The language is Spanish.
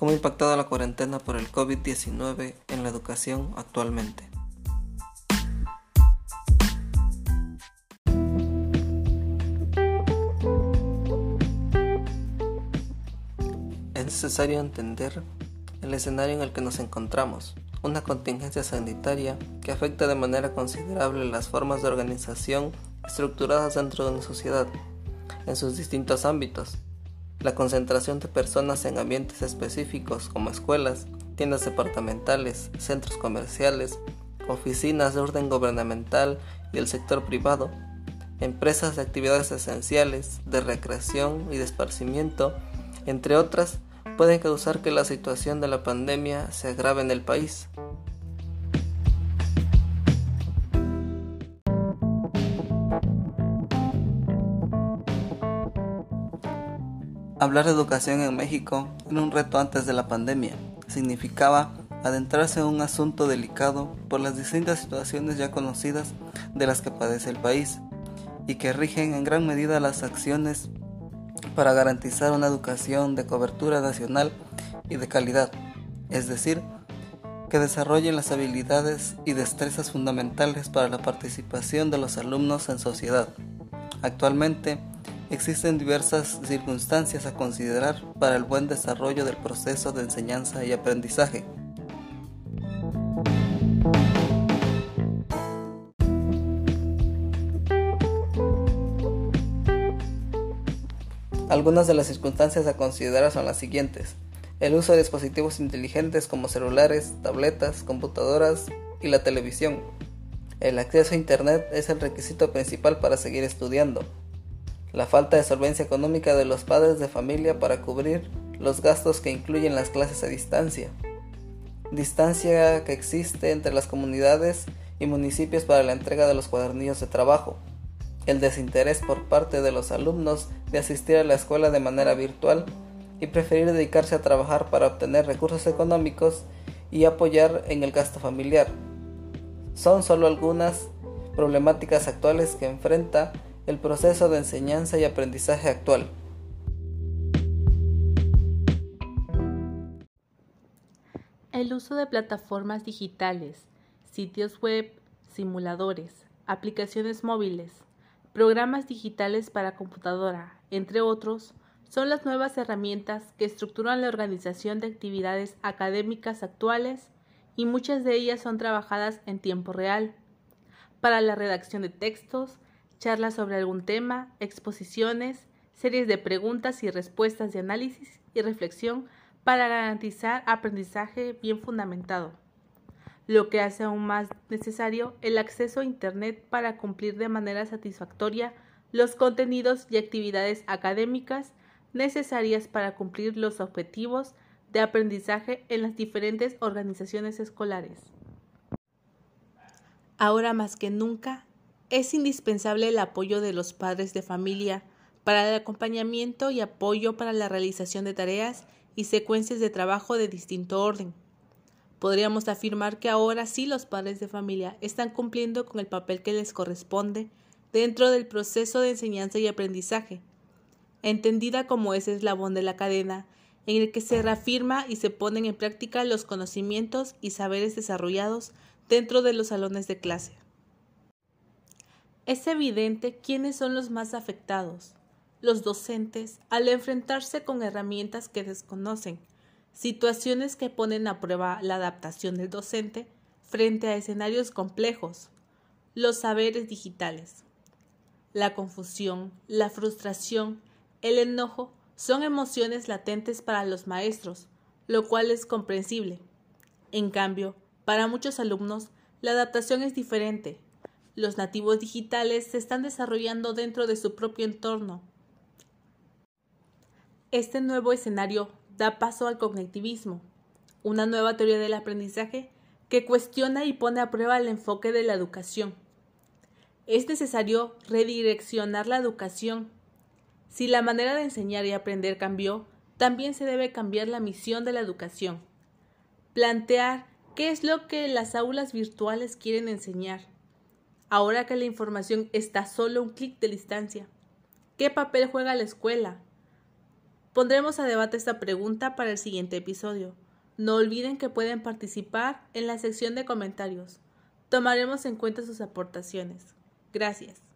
¿Cómo ha la cuarentena por el COVID-19 en la educación actualmente? Es necesario entender el escenario en el que nos encontramos, una contingencia sanitaria que afecta de manera considerable las formas de organización estructuradas dentro de una sociedad, en sus distintos ámbitos. La concentración de personas en ambientes específicos como escuelas, tiendas departamentales, centros comerciales, oficinas de orden gubernamental y el sector privado, empresas de actividades esenciales, de recreación y de esparcimiento, entre otras, pueden causar que la situación de la pandemia se agrave en el país. Hablar de educación en México era un reto antes de la pandemia. Significaba adentrarse en un asunto delicado por las distintas situaciones ya conocidas de las que padece el país y que rigen en gran medida las acciones para garantizar una educación de cobertura nacional y de calidad, es decir, que desarrollen las habilidades y destrezas fundamentales para la participación de los alumnos en sociedad. Actualmente, existen diversas circunstancias a considerar para el buen desarrollo del proceso de enseñanza y aprendizaje. Algunas de las circunstancias a considerar son las siguientes. El uso de dispositivos inteligentes como celulares, tabletas, computadoras y la televisión. El acceso a Internet es el requisito principal para seguir estudiando. La falta de solvencia económica de los padres de familia para cubrir los gastos que incluyen las clases a distancia. Distancia que existe entre las comunidades y municipios para la entrega de los cuadernillos de trabajo el desinterés por parte de los alumnos de asistir a la escuela de manera virtual y preferir dedicarse a trabajar para obtener recursos económicos y apoyar en el gasto familiar. Son solo algunas problemáticas actuales que enfrenta el proceso de enseñanza y aprendizaje actual. El uso de plataformas digitales, sitios web, simuladores, aplicaciones móviles, Programas digitales para computadora, entre otros, son las nuevas herramientas que estructuran la organización de actividades académicas actuales y muchas de ellas son trabajadas en tiempo real. Para la redacción de textos, charlas sobre algún tema, exposiciones, series de preguntas y respuestas de análisis y reflexión para garantizar aprendizaje bien fundamentado lo que hace aún más necesario el acceso a Internet para cumplir de manera satisfactoria los contenidos y actividades académicas necesarias para cumplir los objetivos de aprendizaje en las diferentes organizaciones escolares. Ahora más que nunca, es indispensable el apoyo de los padres de familia para el acompañamiento y apoyo para la realización de tareas y secuencias de trabajo de distinto orden. Podríamos afirmar que ahora sí los padres de familia están cumpliendo con el papel que les corresponde dentro del proceso de enseñanza y aprendizaje, entendida como ese eslabón de la cadena en el que se reafirma y se ponen en práctica los conocimientos y saberes desarrollados dentro de los salones de clase. Es evidente quiénes son los más afectados, los docentes, al enfrentarse con herramientas que desconocen, situaciones que ponen a prueba la adaptación del docente frente a escenarios complejos, los saberes digitales. La confusión, la frustración, el enojo son emociones latentes para los maestros, lo cual es comprensible. En cambio, para muchos alumnos, la adaptación es diferente. Los nativos digitales se están desarrollando dentro de su propio entorno. Este nuevo escenario da paso al cognitivismo, una nueva teoría del aprendizaje que cuestiona y pone a prueba el enfoque de la educación. Es necesario redireccionar la educación. Si la manera de enseñar y aprender cambió, también se debe cambiar la misión de la educación. Plantear qué es lo que las aulas virtuales quieren enseñar, ahora que la información está solo un clic de distancia. ¿Qué papel juega la escuela? Pondremos a debate esta pregunta para el siguiente episodio. No olviden que pueden participar en la sección de comentarios. Tomaremos en cuenta sus aportaciones. Gracias.